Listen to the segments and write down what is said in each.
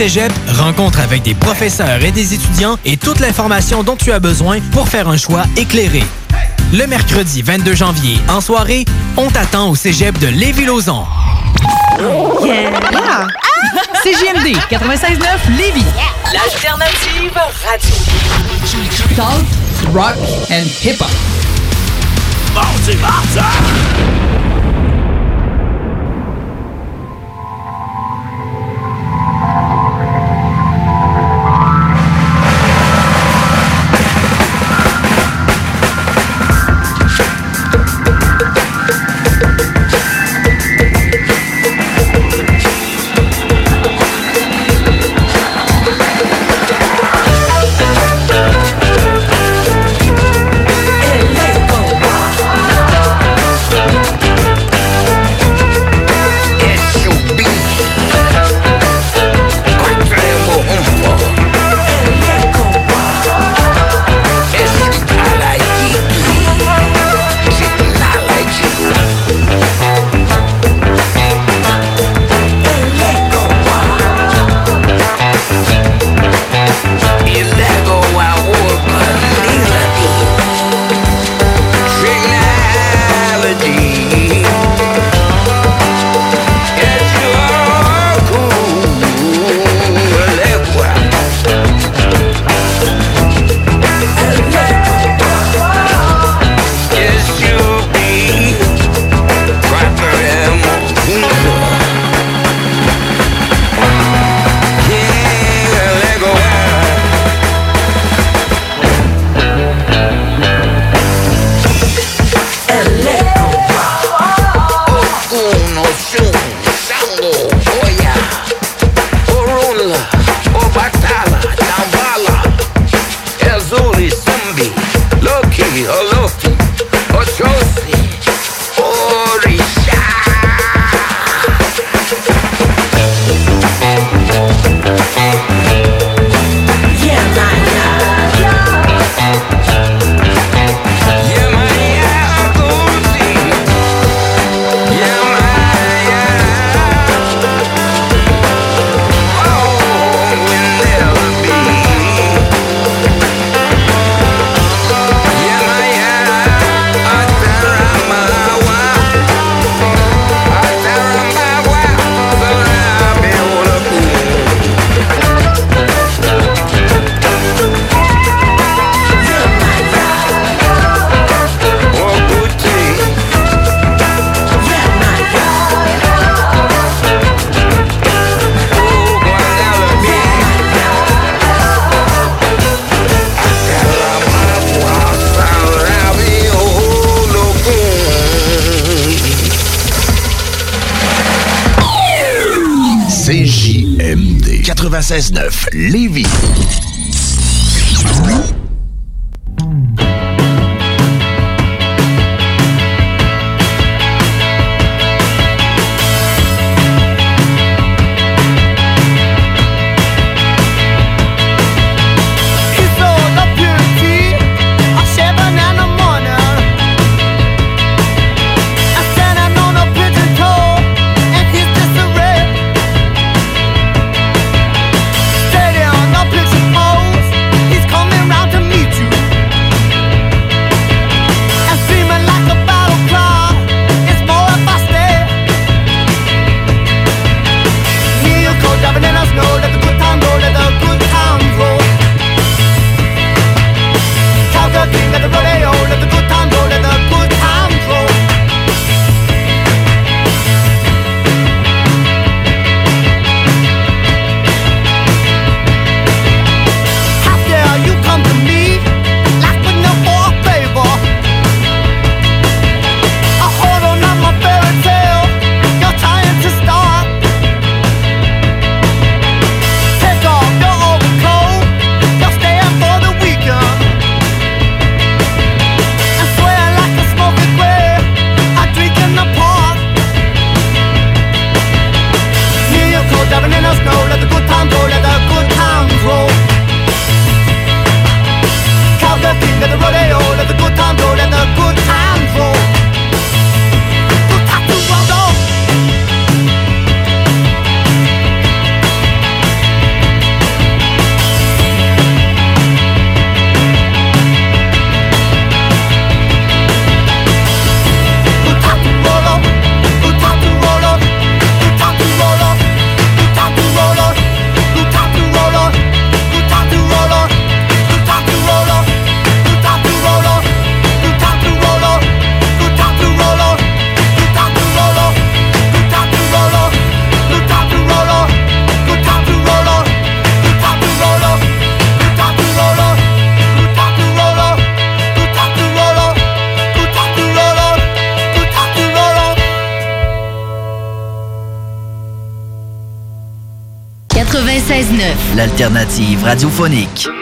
Cégep, rencontre avec des professeurs et des étudiants et toute l'information dont tu as besoin pour faire un choix éclairé. Le mercredi 22 janvier, en soirée, on t'attend au Cégep de Lévis-Lauzon. Yeah! CJMD 96.9 Lévis. L'alternative radio. Talk, rock and hip-hop. Radiophonique.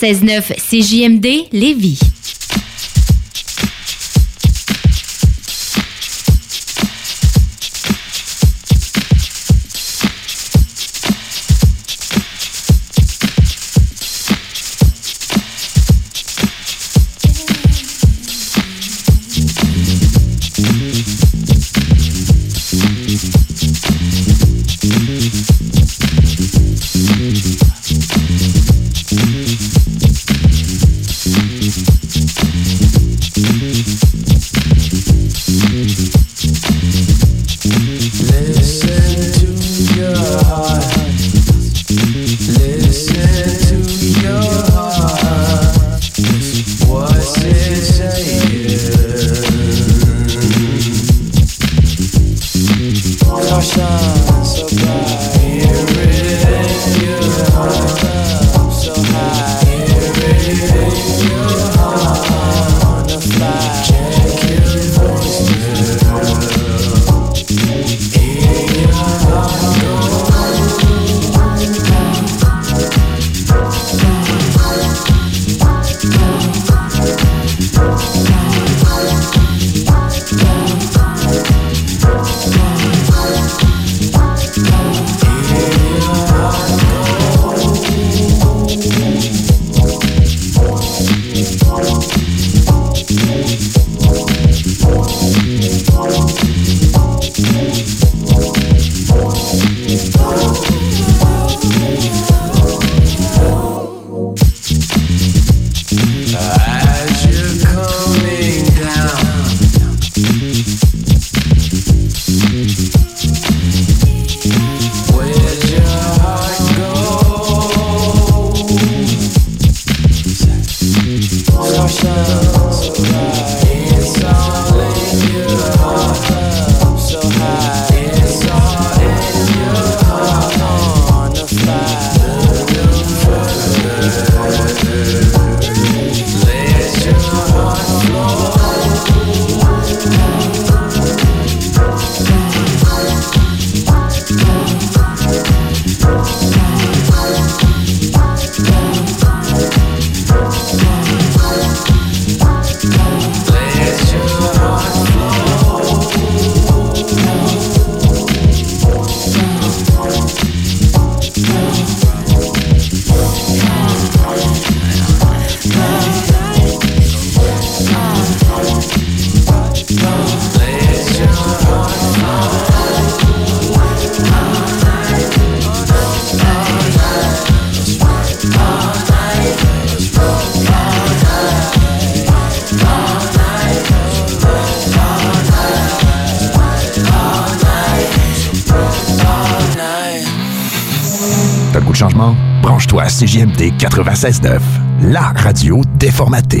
96.9, CJMD, Lévis. CJMD 96.9, la radio déformatée.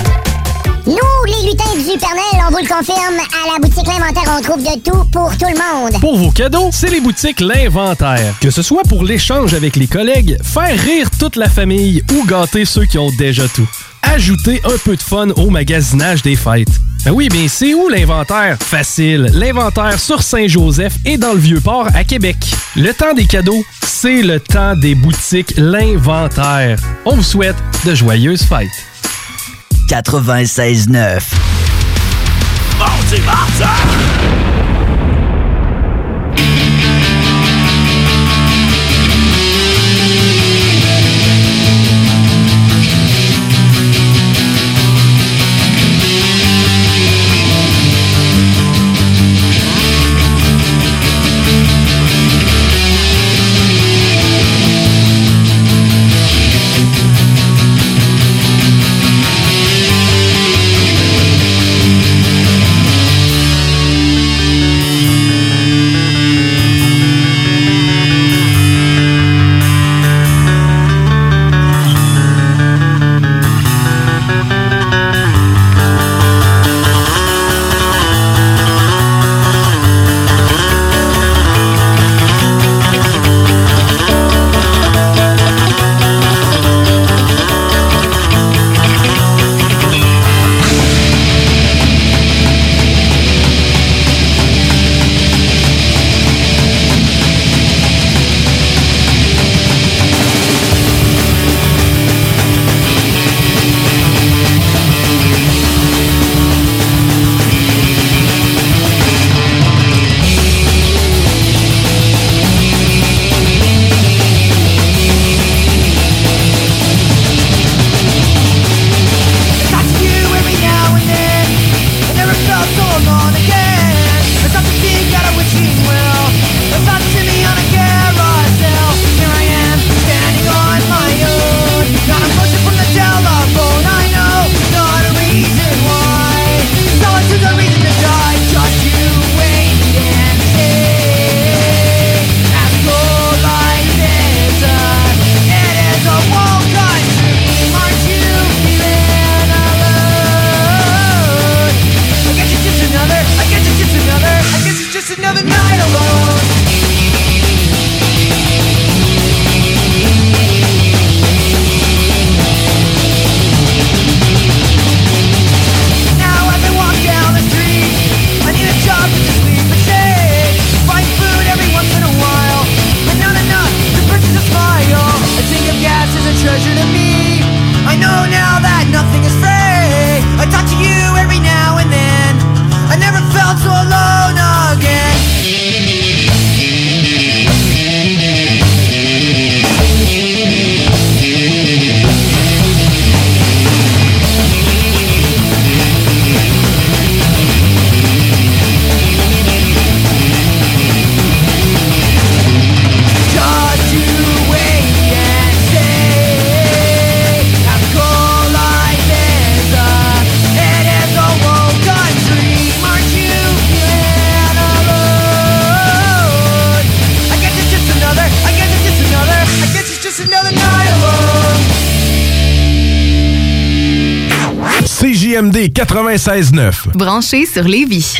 Nous, les lutins du Pernel, on vous le confirme, à la boutique L'Inventaire, on trouve de tout pour tout le monde. Pour vos cadeaux, c'est les boutiques L'Inventaire. Que ce soit pour l'échange avec les collègues, faire rire toute la famille ou gâter ceux qui ont déjà tout. Ajoutez un peu de fun au magasinage des fêtes. Ben oui, mais c'est où l'inventaire? Facile. L'inventaire sur Saint-Joseph et dans le Vieux-Port à Québec. Le temps des cadeaux, c'est le temps des boutiques L'Inventaire. On vous souhaite de joyeuses fêtes. 96.9. Mardi 96.9. Branché sur Lévis.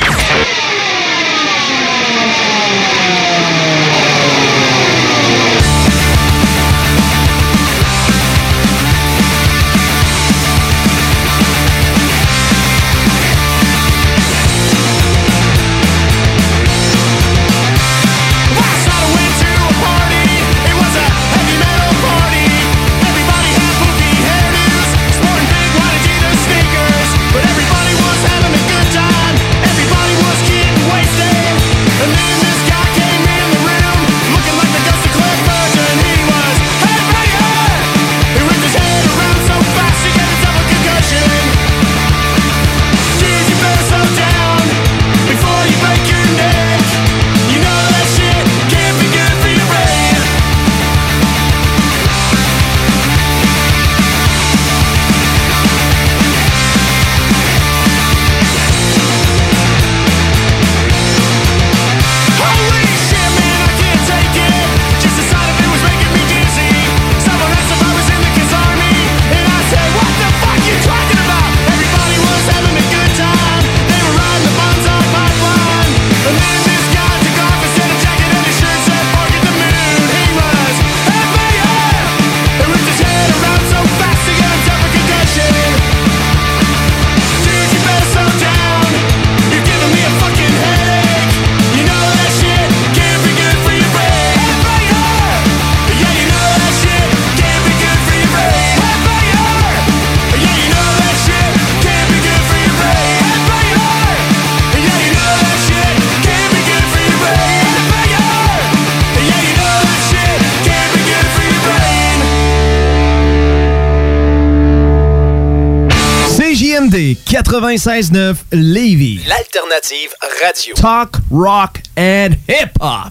96.9 Levy. L'alternative radio. Talk, rock and hip-hop.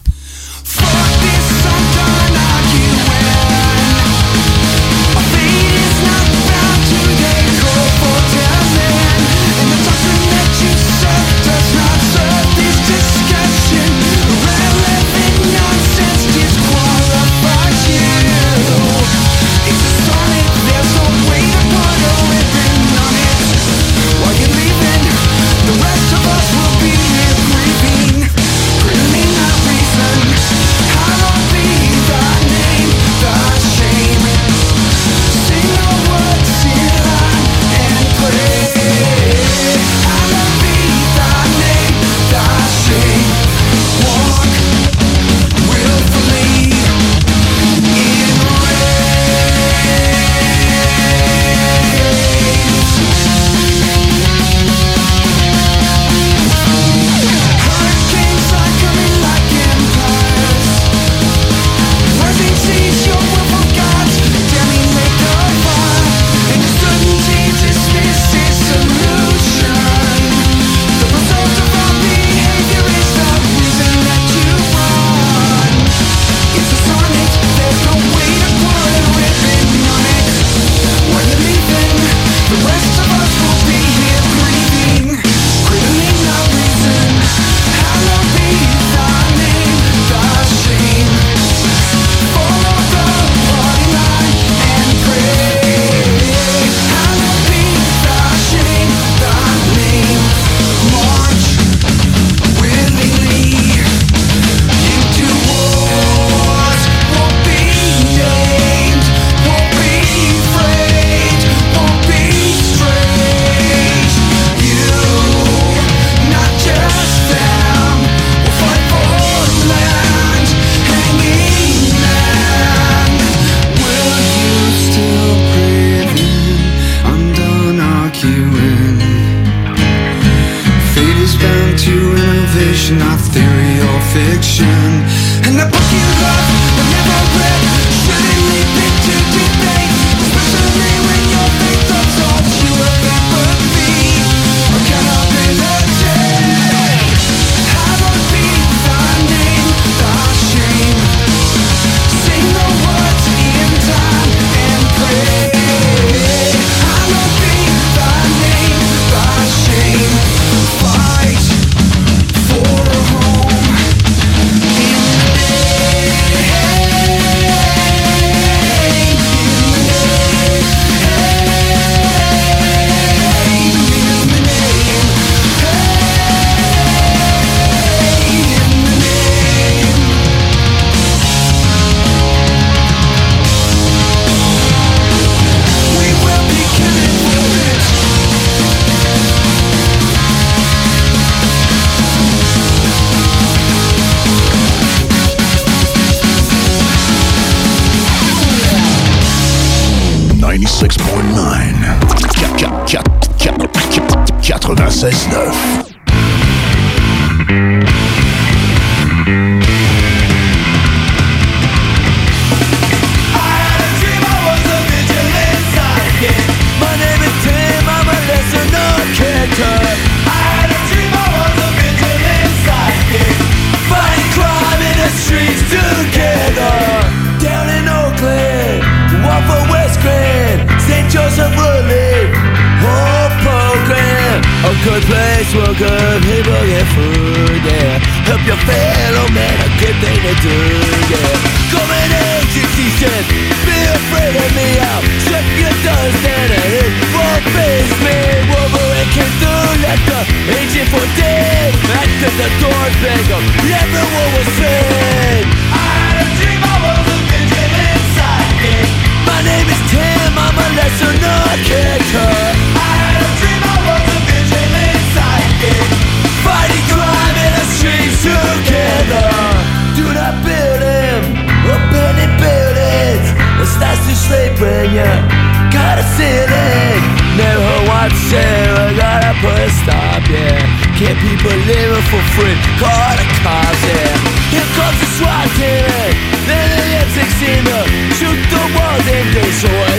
And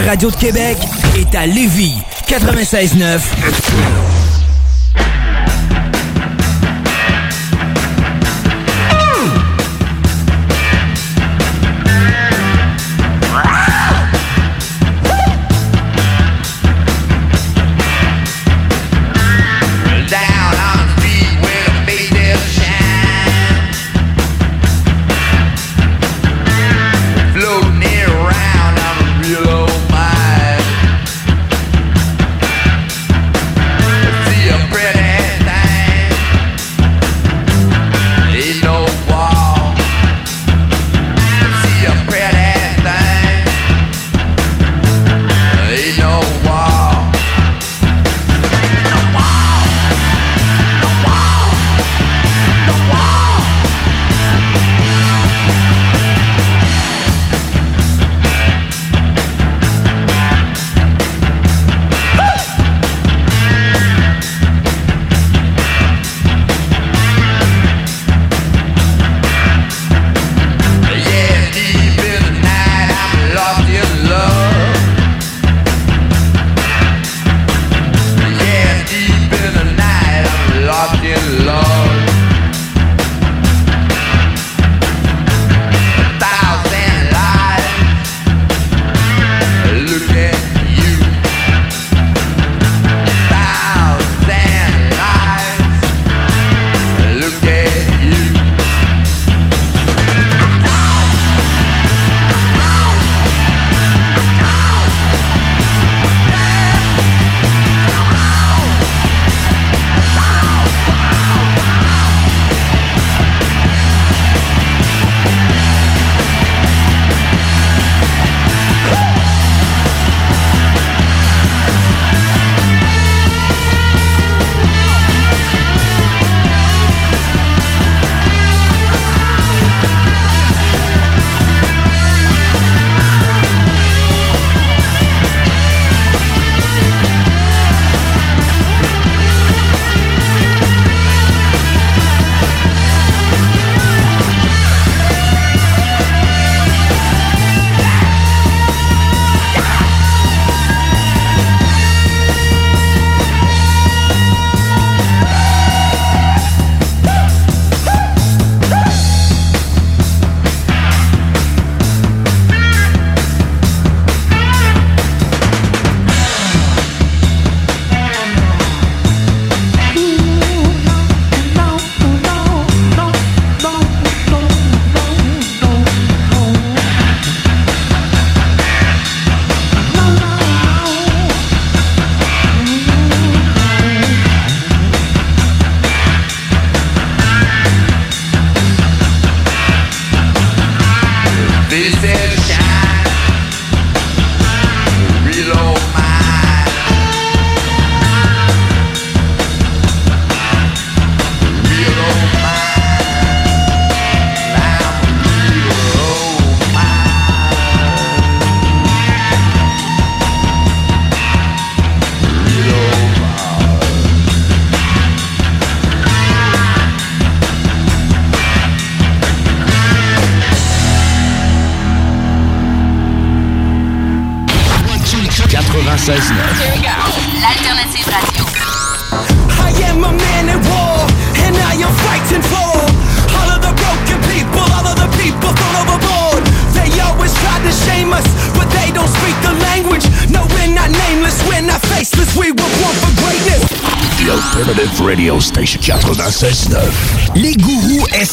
radio de Québec est à Lévis. 96.9.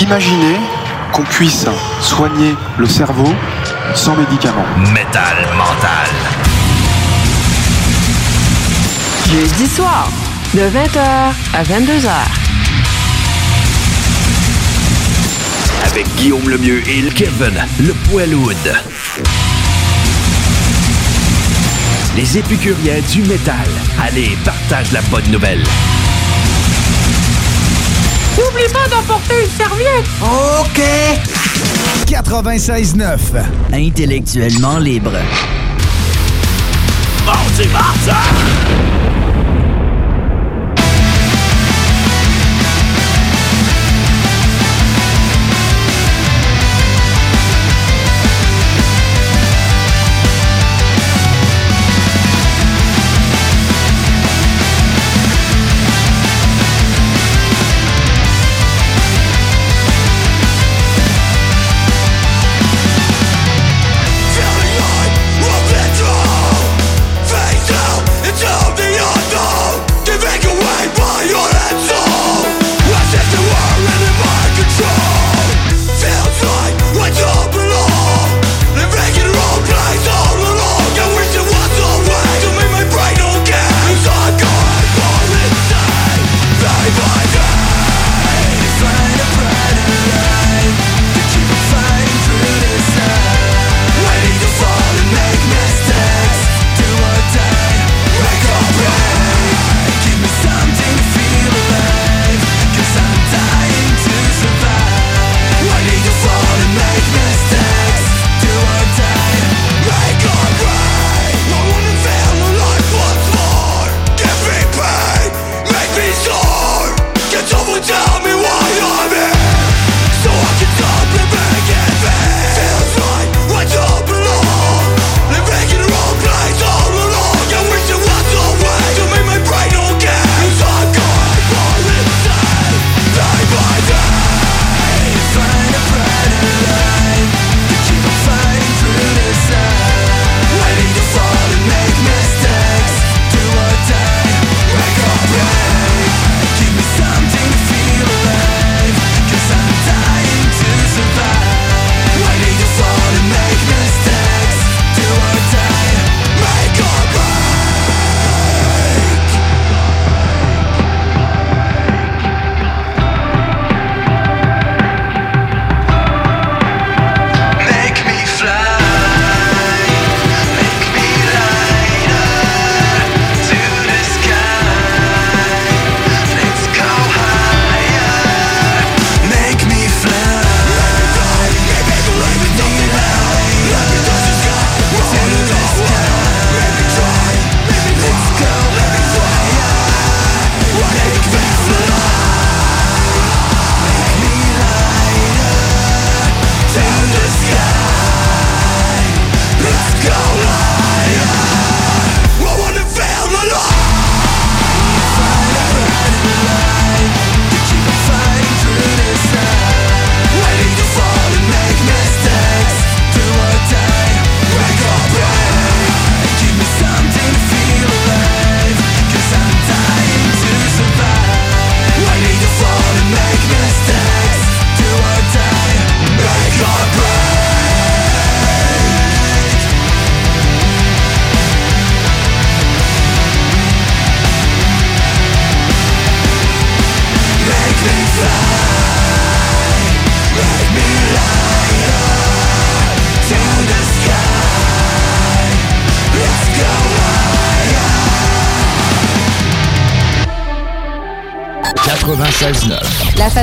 Imaginez qu'on puisse soigner le cerveau sans médicaments. Métal mental. Jeudi soir, de 20h à 22h. Avec Guillaume Lemieux et Kevin, le Poilwood. Les épicuriens du métal. Allez, partage la bonne nouvelle. N'oublie pas d'emporter une serviette. OK. 96.9. Intellectuellement libre. Face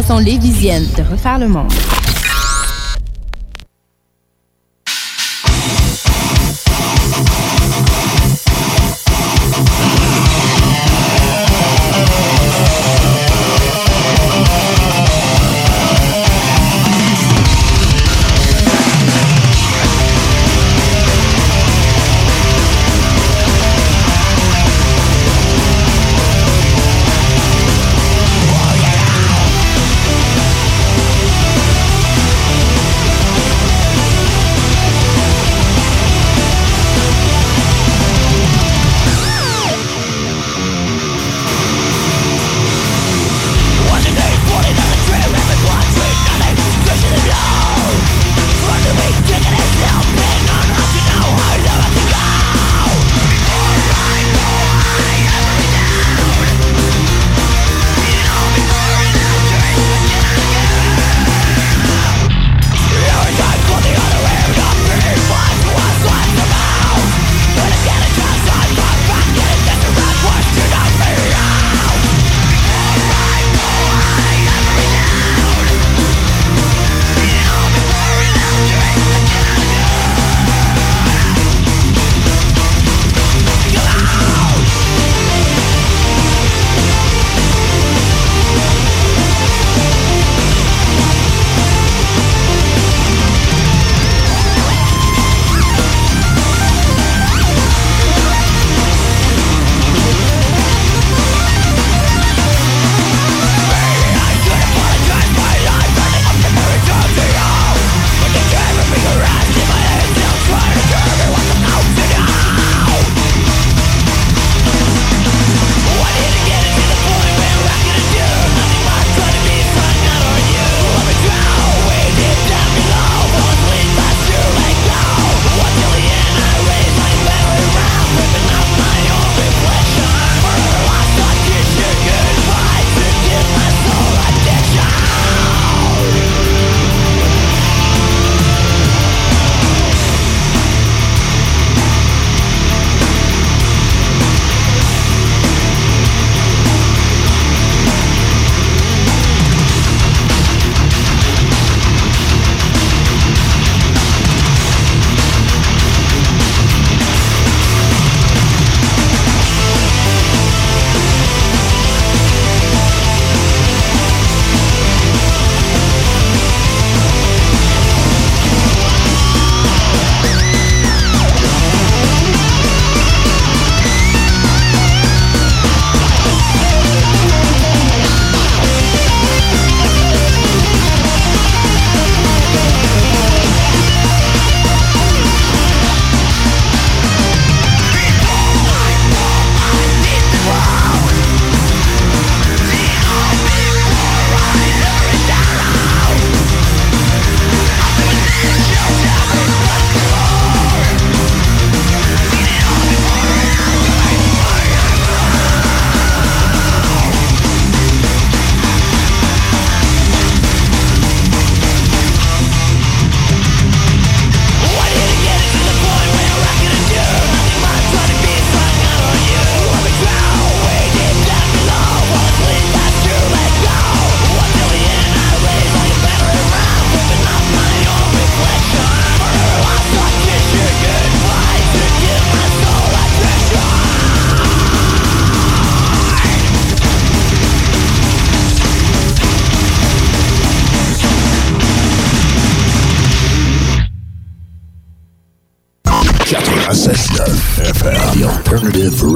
façon lévisienne de refaire le monde.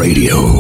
Radio.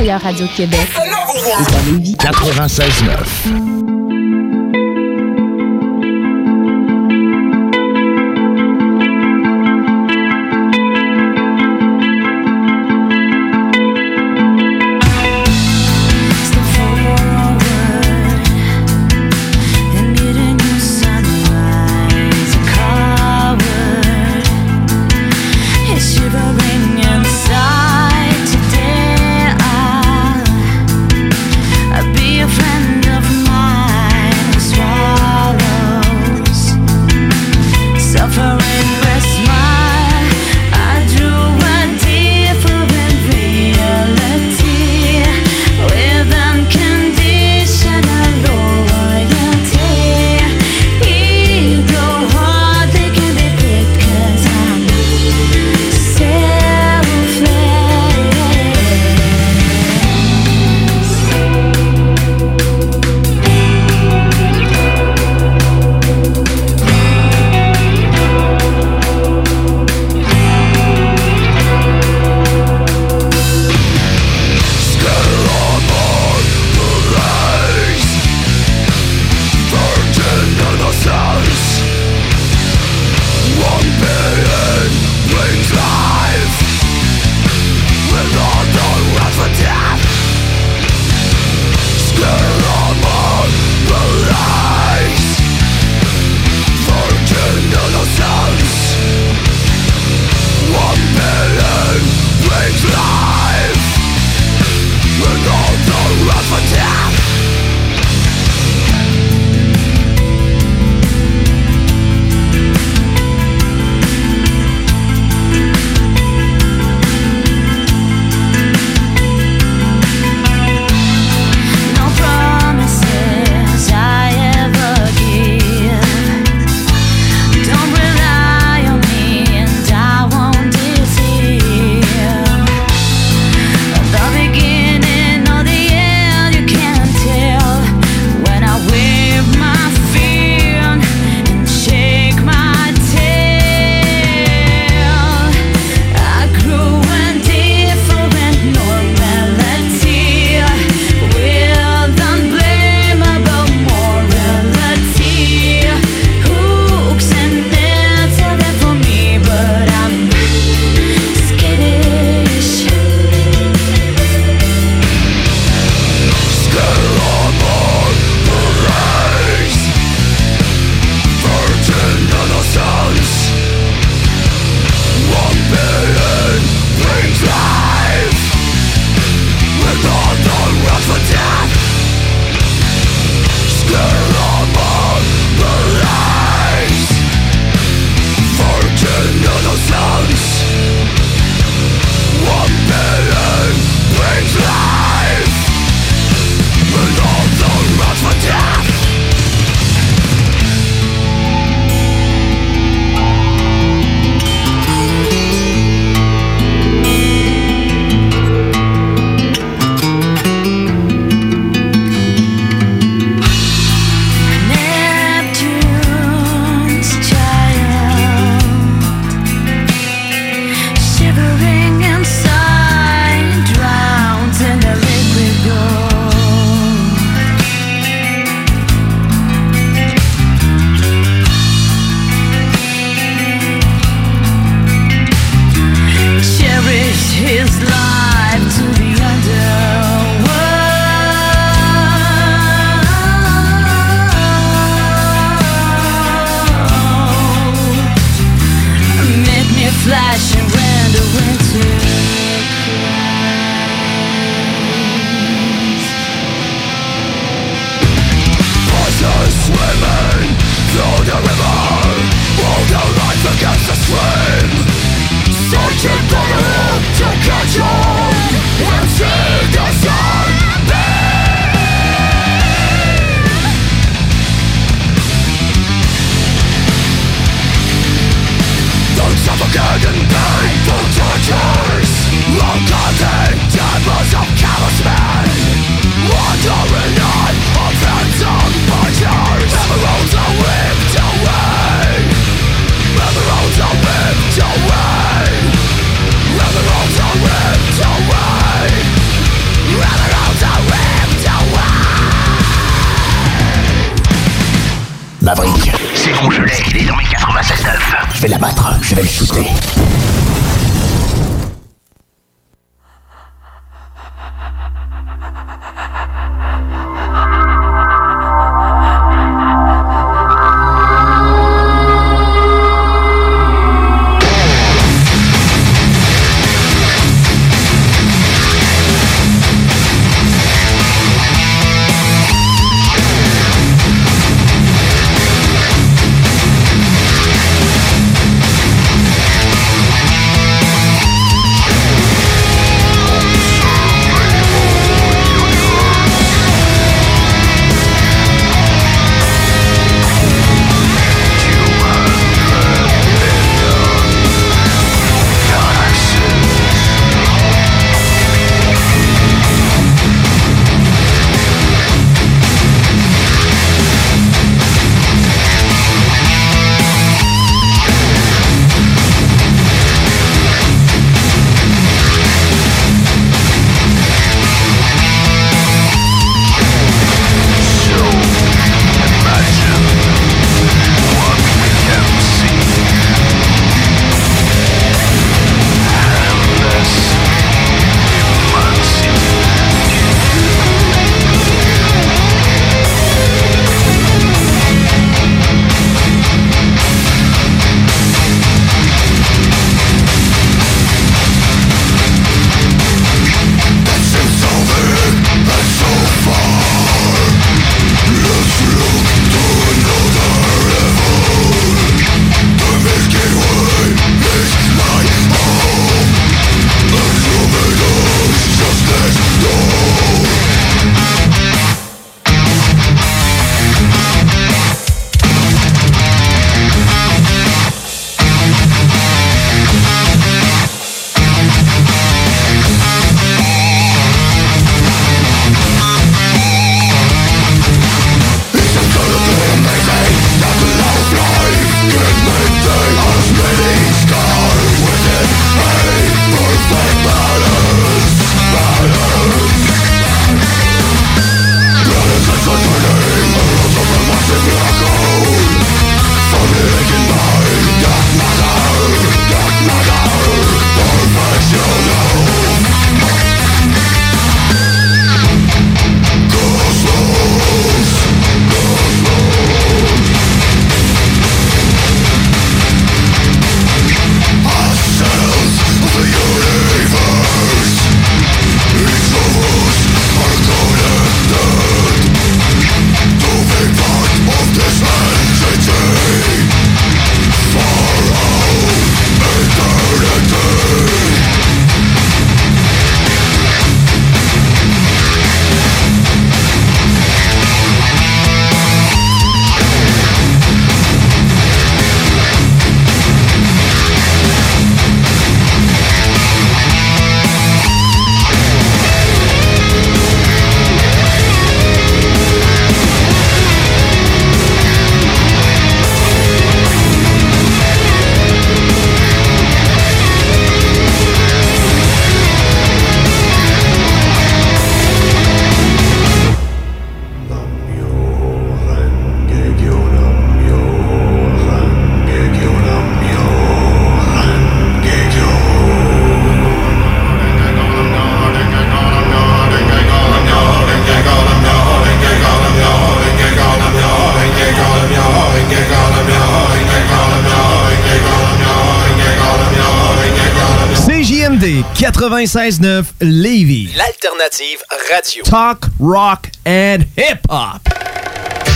Meilleure radio de Québec est à Lévis. 96.9. 96.9 Lévis. L'alternative radio. Talk, rock and hip-hop.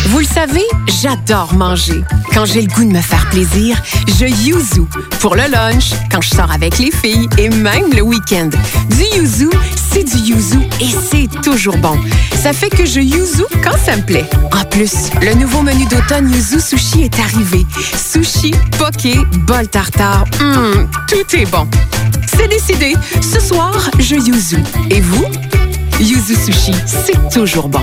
Vous le savez, j'adore manger. Quand j'ai le goût de me faire plaisir, je yuzu. Pour le lunch, quand je sors avec les filles et même le week-end. Du yuzu, c'est du yuzu et c'est toujours bon. Ça fait que je yuzu quand ça me plaît. En plus, le nouveau menu d'automne Yuzu Sushi est arrivé. Sushi, poké, bol tartare, hum, tout est bon. C'est décidé. Ce soir, je yuzu. Et vous? Yuzu Sushi, c'est toujours bon.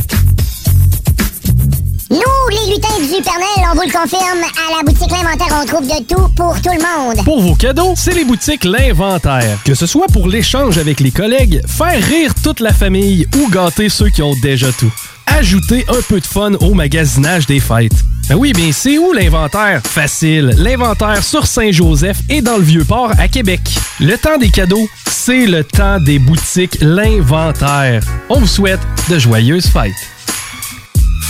Nous, les lutins du Pernel, on vous le confirme, à la boutique L'Inventaire, on trouve de tout pour tout le monde. Pour vos cadeaux, c'est les boutiques L'Inventaire. Que ce soit pour l'échange avec les collègues, faire rire toute la famille ou gâter ceux qui ont déjà tout. Ajoutez un peu de fun au magasinage des fêtes. Ben oui, bien c'est où l'inventaire? Facile. L'inventaire sur Saint-Joseph et dans le Vieux-Port à Québec. Le temps des cadeaux, c'est le temps des boutiques L'Inventaire. On vous souhaite de joyeuses fêtes.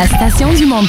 La station du monde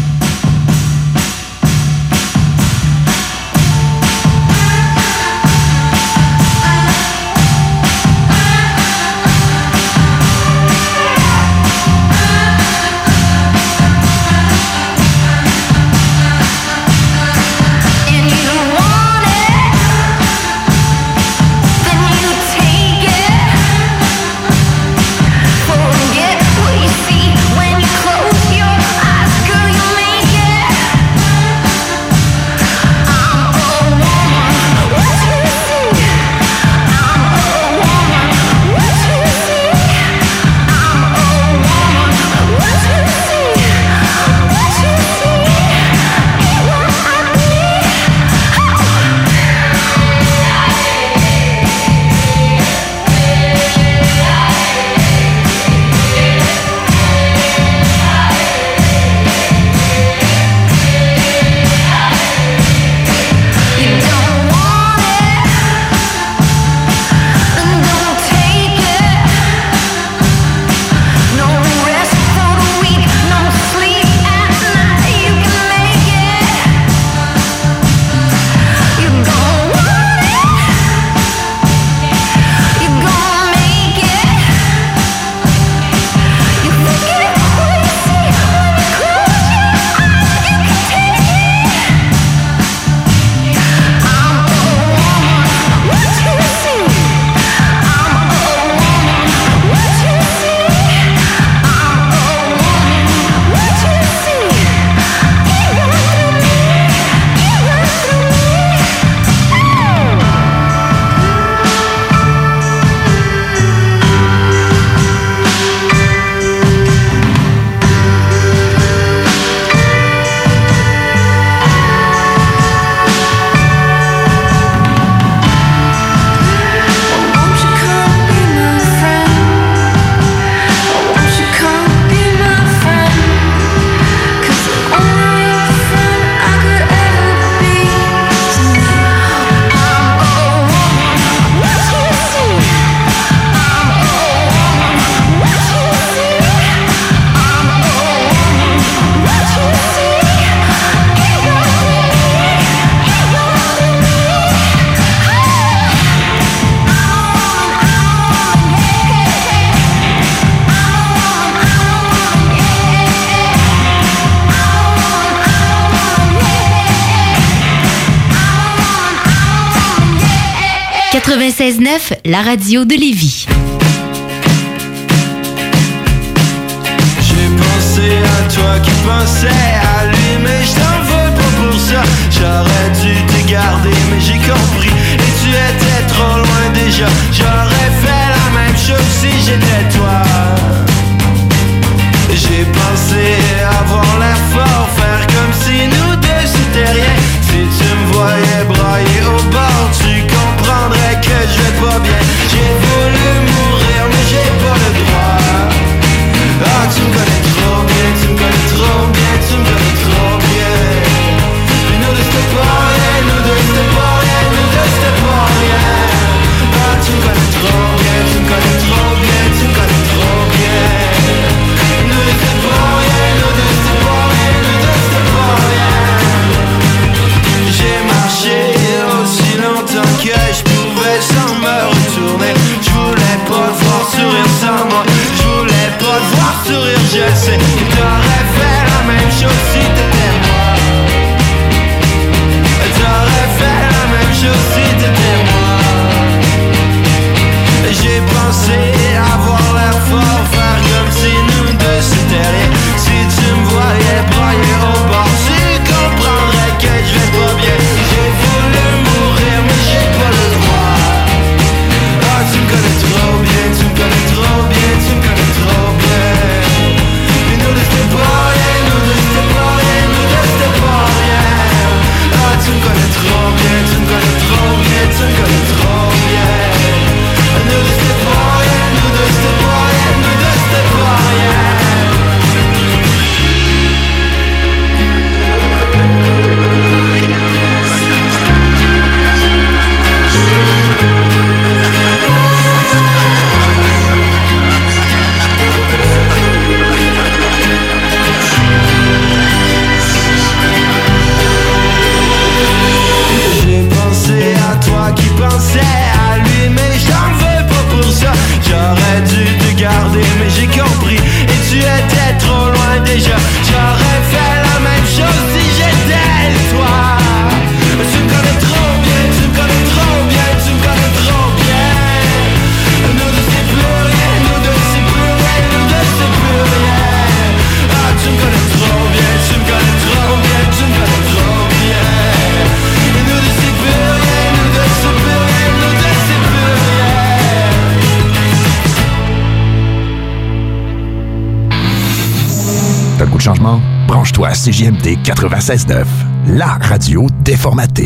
La radio de Lévis. J'ai pensé à toi qui pensais à lui Mais je t'en veux pas pour ça. J'aurais dû te garder mais j'ai compris. Et tu étais trop loin déjà. J'aurais fait la même chose si j'étais toi. J'ai pensé avoir l'air fort Faire comme si nous deux c'était rien. Si tu me voyais brailler au bord que je vais pas bien J'ai voulu mourir mais j'ai pas le droit ah, tu me connais trop bien, tu me connais trop bien, tu me connais trop bien. Mais nous deux c'était pas rien, nous deux c'était pas rien, nous deux c'était pas rien. Ah, tu me connais trop bien, tu me connais trop bien, tu me connais trop bien. Nous je sais. Et t'aurais fait la même chose si t'étais moi. T'aurais fait la même chose si t'étais moi. J'ai pensé CJMD 96.9, la radio déformatée.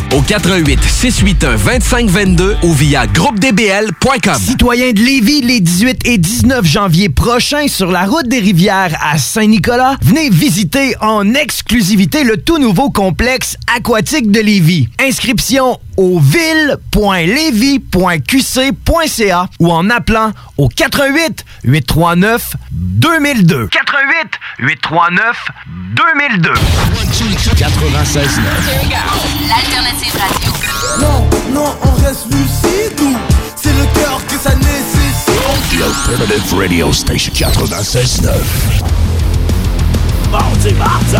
au 88 681 2522 ou via groupedbl.com. Citoyens de Lévis, les 18 et 19 janvier prochains sur la route des rivières à Saint-Nicolas, venez visiter en exclusivité le tout nouveau complexe aquatique de Lévis. Inscription au ville.lévis.qc.ca ou en appelant au 88 839 2002. 88 839 2002. 96 L'alternative radio. Non, non, on reste lucide ou c'est le cœur que ça nécessite? The Alternative Radio Station 96.9. Mardi Martin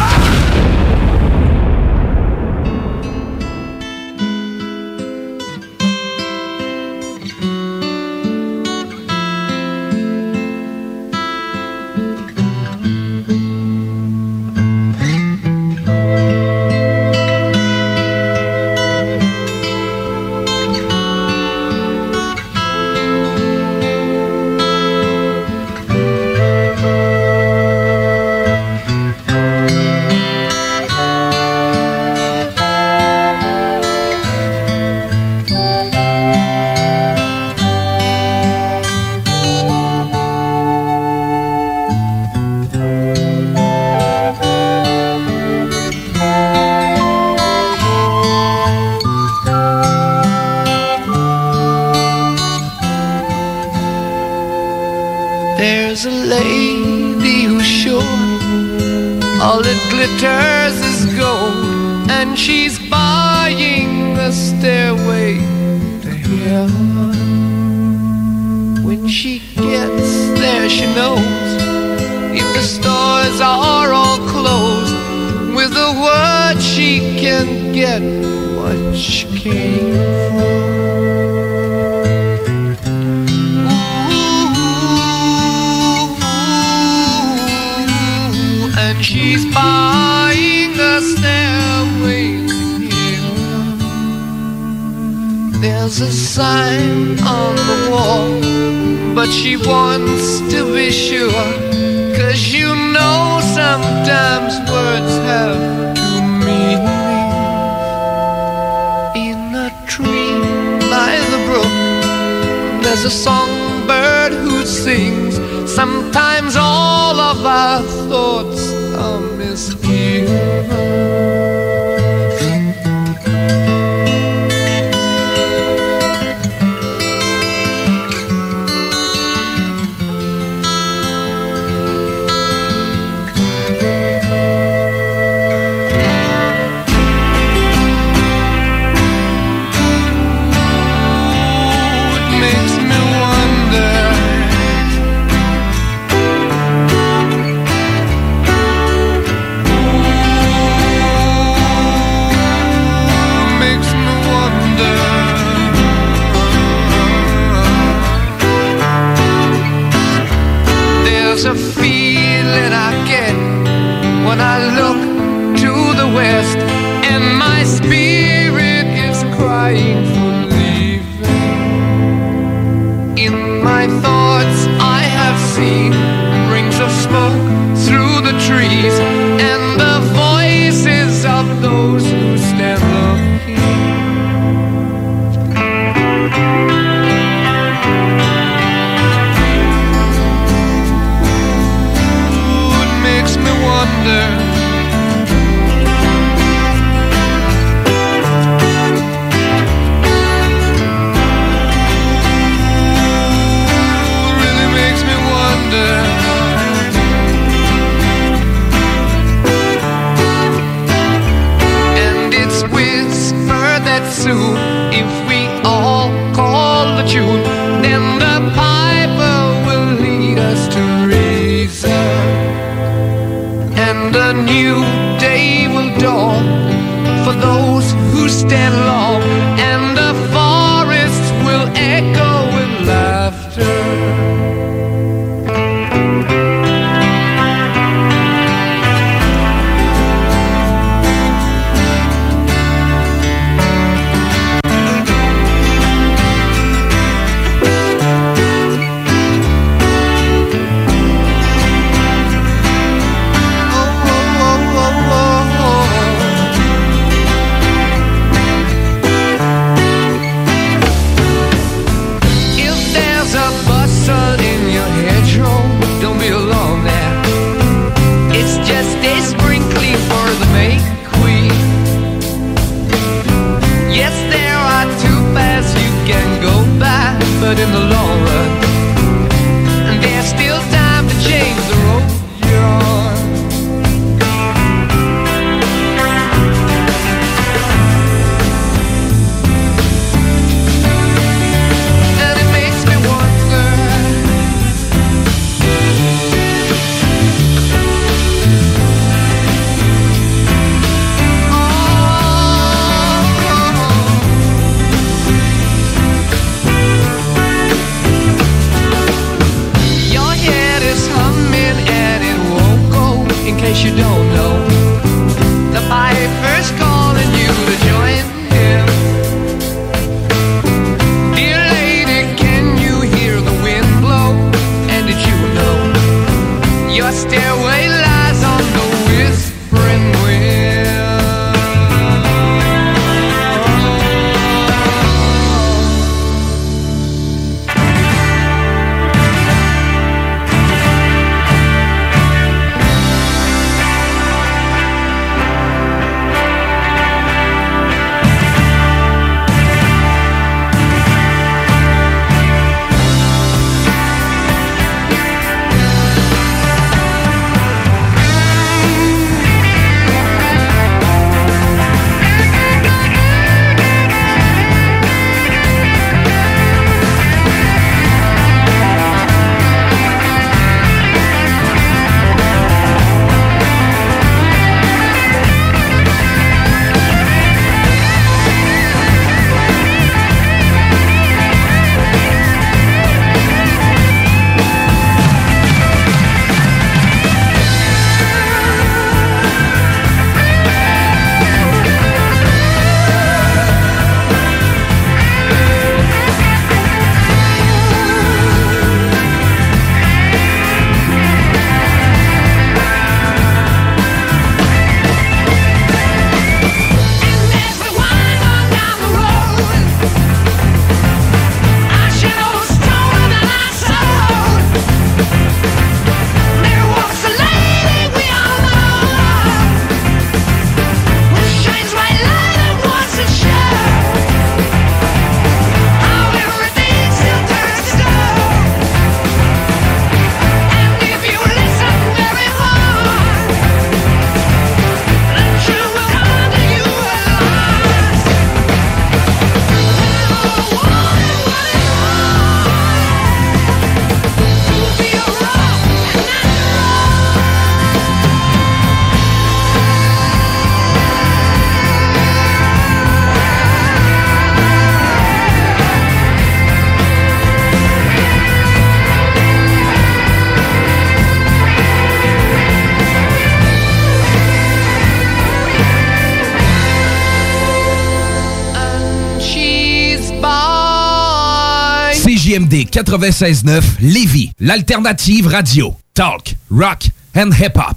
96.9 Lévis, l'alternative radio. Talk, rock and hip-hop.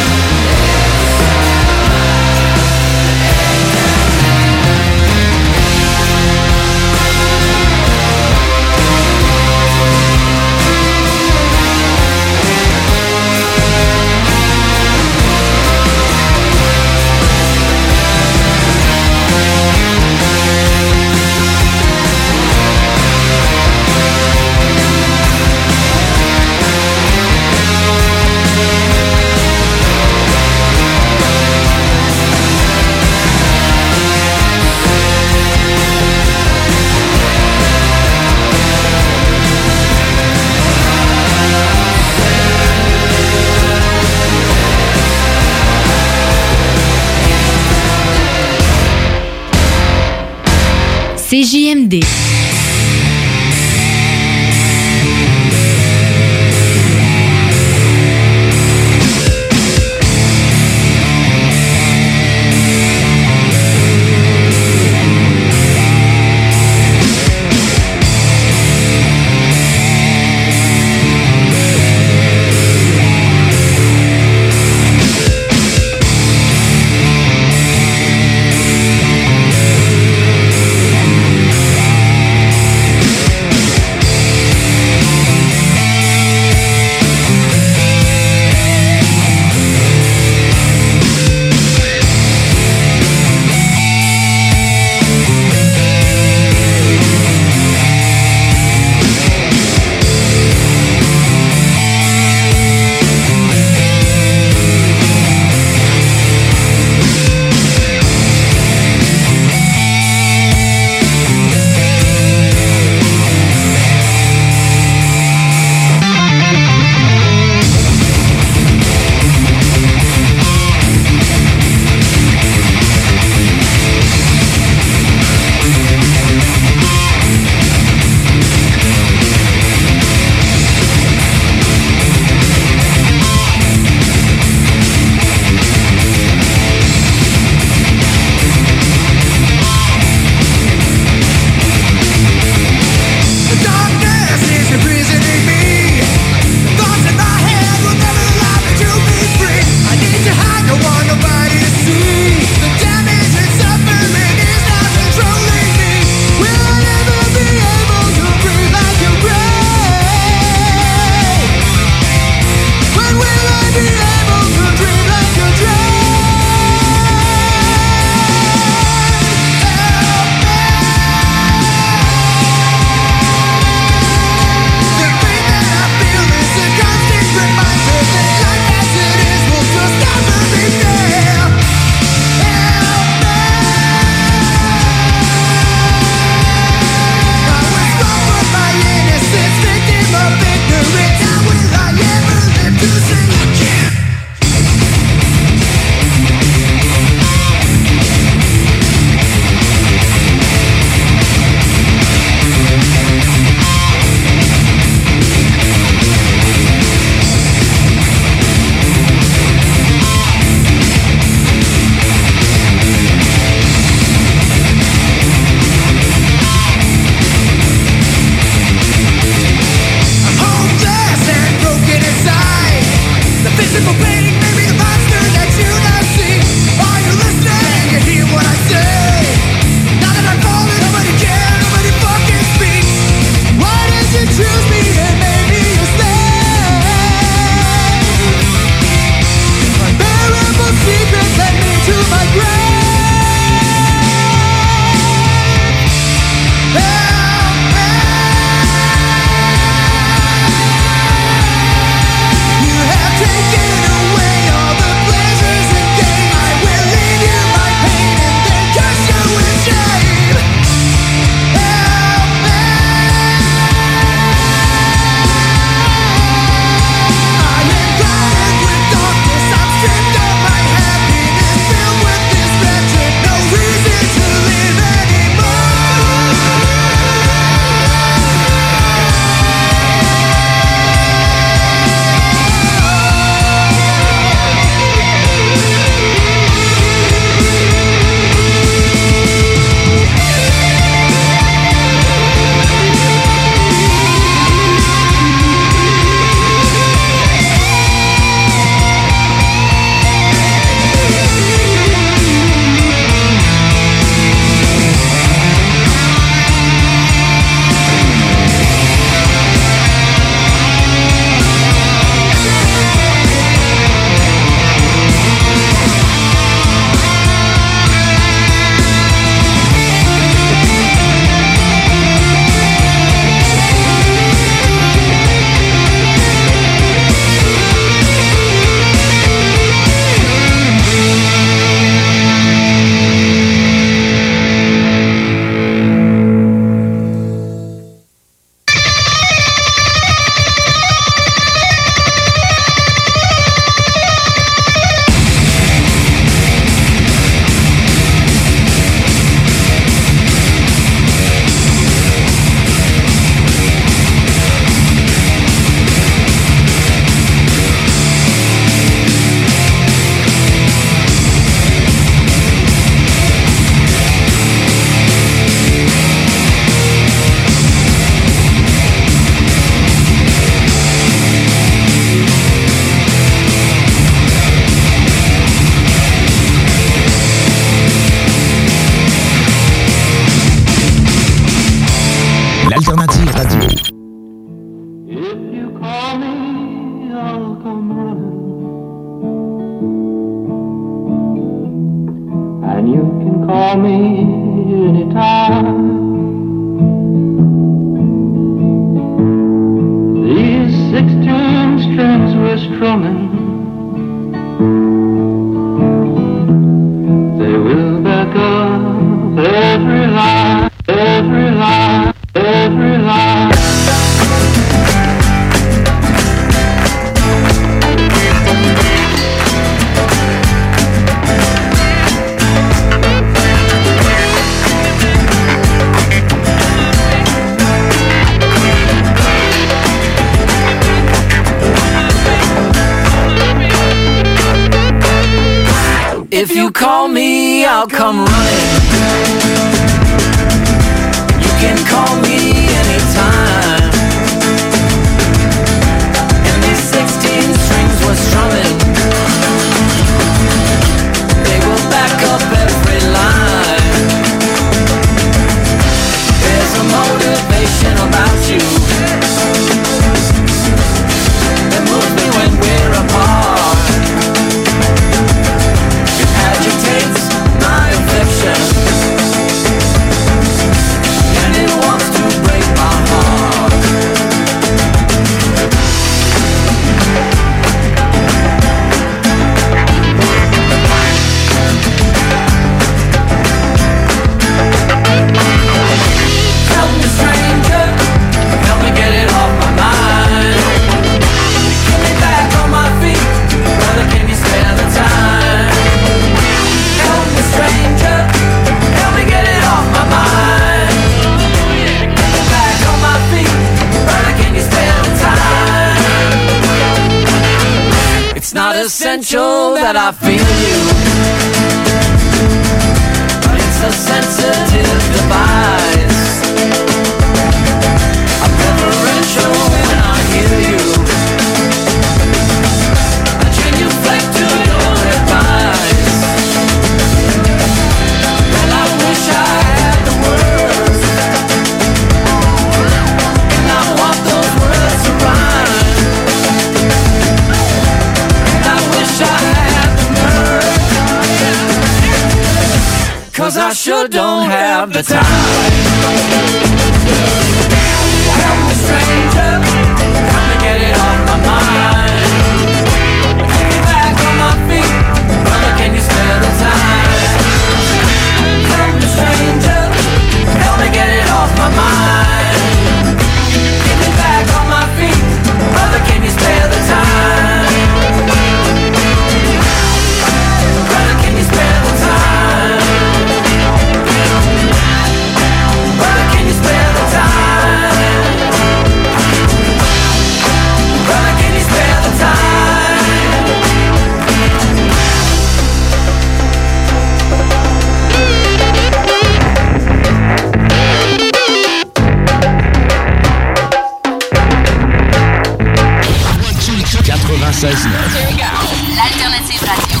L'alternative radio.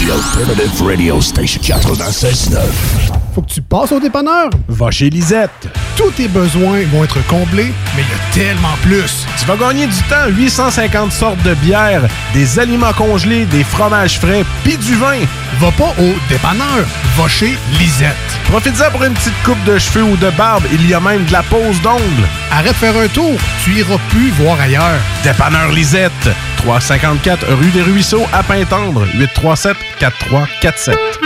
The Alternative Radio Station 96.9. Faut que tu passes au dépanneur. Va chez Lisette. Tous tes besoins vont être comblés, mais il y a tellement plus. Tu vas gagner du temps. 850 sortes de bières, des aliments congelés, des fromages frais, puis du vin. Va pas au dépanneur. Va chez Lisette. Profites-en pour une petite coupe de cheveux ou de barbe. Il y a même de la pose d'ongles. Arrête de faire un tour. Tu iras plus voir ailleurs. Dépanneur Lisette. 354 rue des Ruisseaux à Pintendre. 837 4347.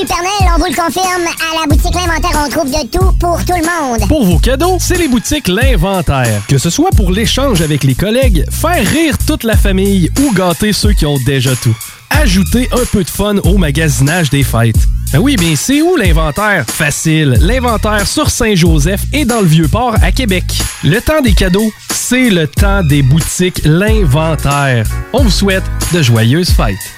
On vous le confirme, à la boutique L'Inventaire, on trouve de tout pour tout le monde. Pour vos cadeaux, c'est les boutiques L'Inventaire. Que ce soit pour l'échange avec les collègues, faire rire toute la famille ou gâter ceux qui ont déjà tout. Ajouter un peu de fun au magasinage des fêtes. Ben oui, mais c'est où l'inventaire? Facile. L'inventaire sur Saint-Joseph et dans le Vieux-Port à Québec. Le temps des cadeaux, c'est le temps des boutiques L'Inventaire. On vous souhaite de joyeuses fêtes.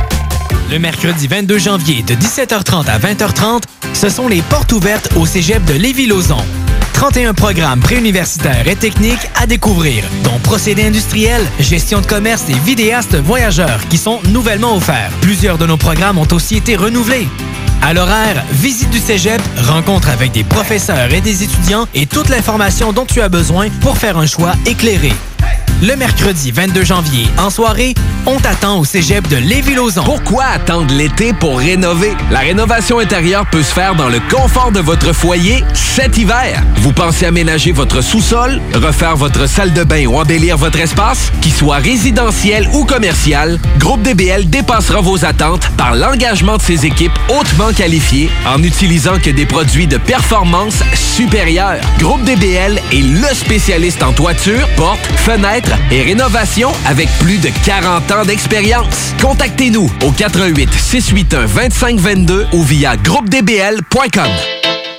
Le mercredi 22 janvier de 17h30 à 20h30, ce sont les portes ouvertes au cégep de Lévis-Lauzon. 31 programmes préuniversitaires et techniques à découvrir, dont procédés industriels, gestion de commerce et vidéastes voyageurs qui sont nouvellement offerts. Plusieurs de nos programmes ont aussi été renouvelés. À l'horaire, visite du cégep, rencontre avec des professeurs et des étudiants et toute l'information dont tu as besoin pour faire un choix éclairé. Le mercredi 22 janvier, en soirée, on t'attend au cégep de Lévis-Lauzon. Pourquoi attendre l'été pour rénover? La rénovation intérieure peut se faire dans le confort de votre foyer cet hiver. Vous pensez aménager votre sous-sol, refaire votre salle de bain ou embellir votre espace? Qu'il soit résidentiel ou commercial, Groupe DBL dépassera vos attentes par l'engagement de ses équipes hautement qualifiées en utilisant que des produits de performance supérieure. Groupe DBL est le spécialiste en toiture, portes, et rénovation avec plus de 40 ans d'expérience. Contactez-nous au 88 681 2522 ou via groupedbl.com.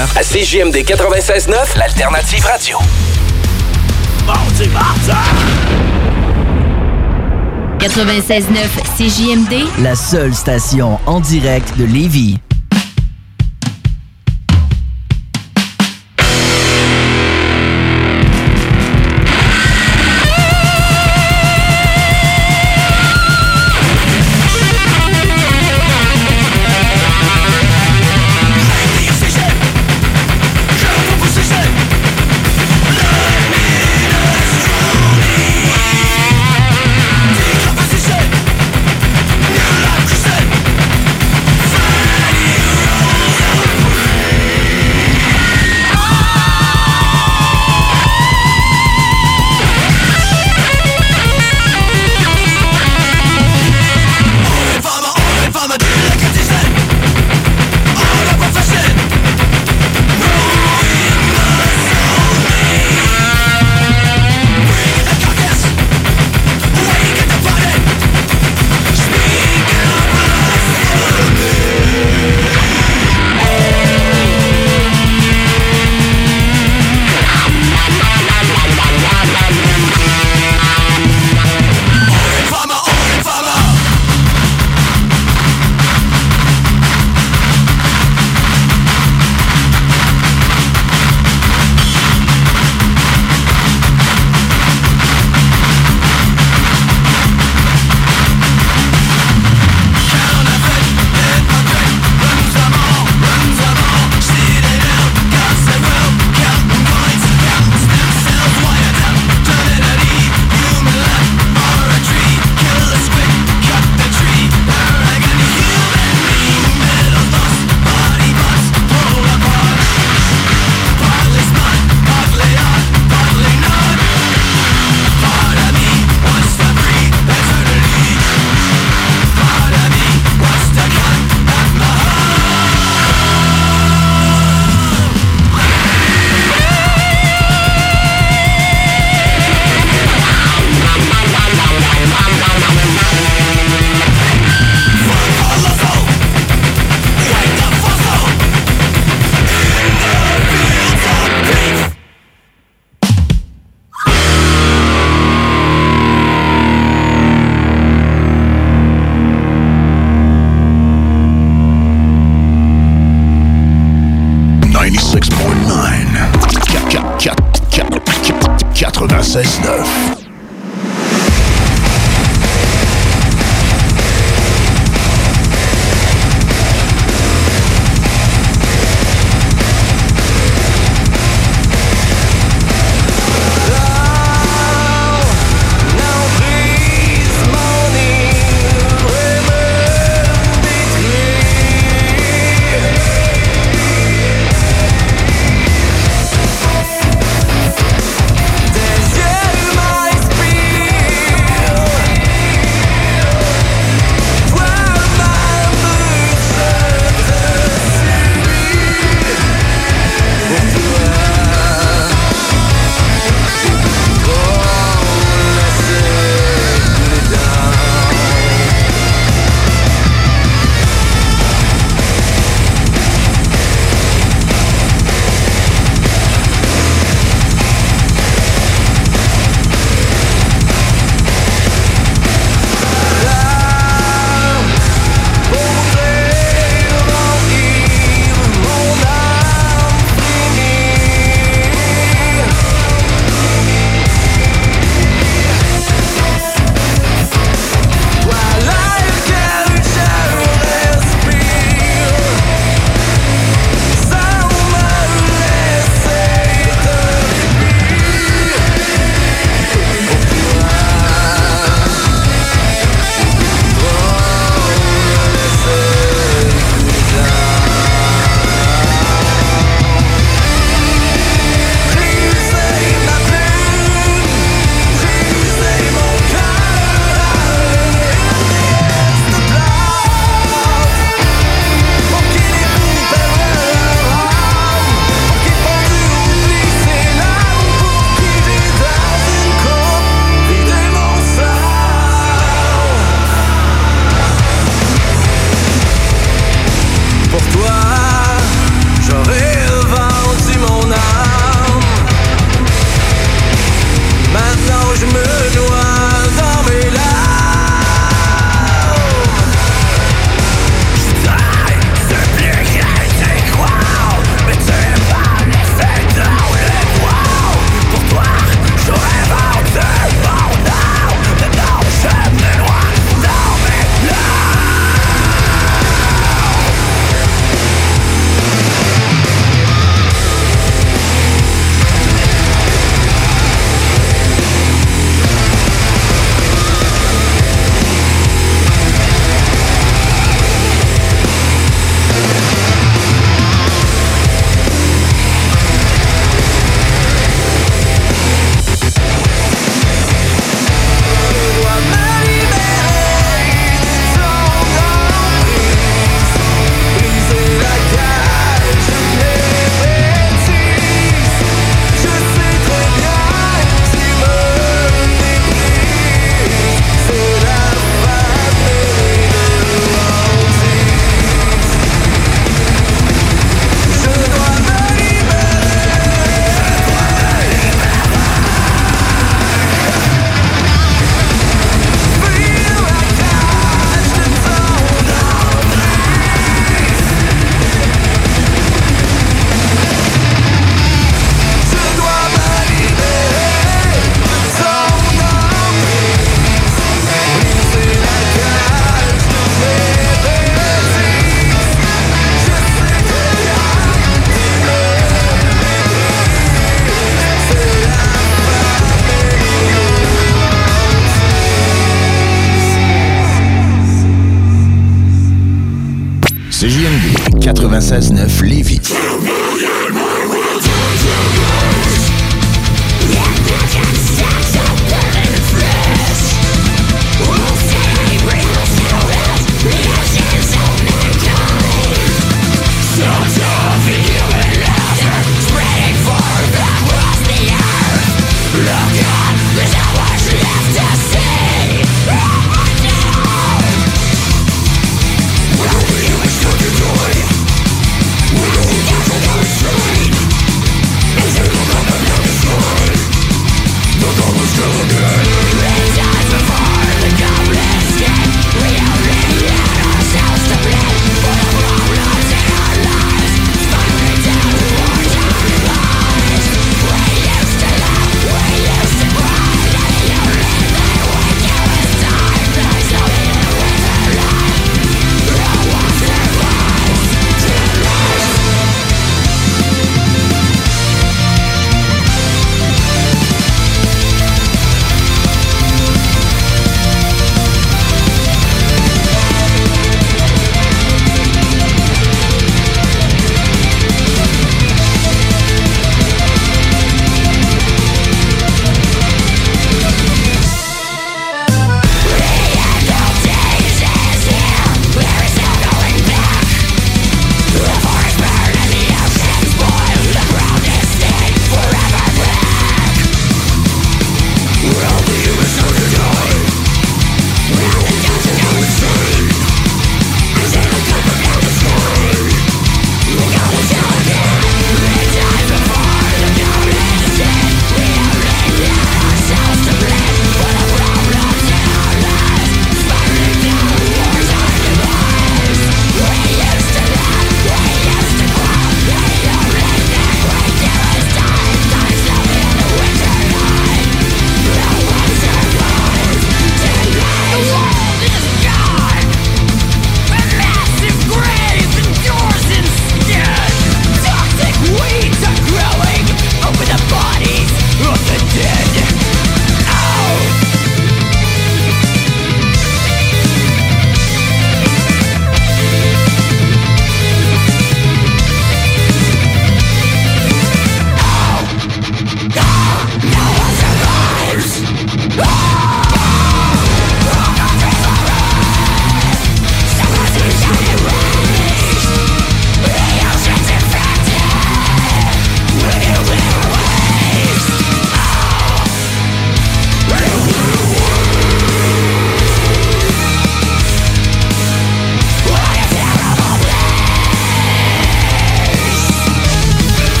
À CJMD 96.9, l'alternative radio. Mardi, mardi! 96.9 CJMD, La seule station en direct de Lévis.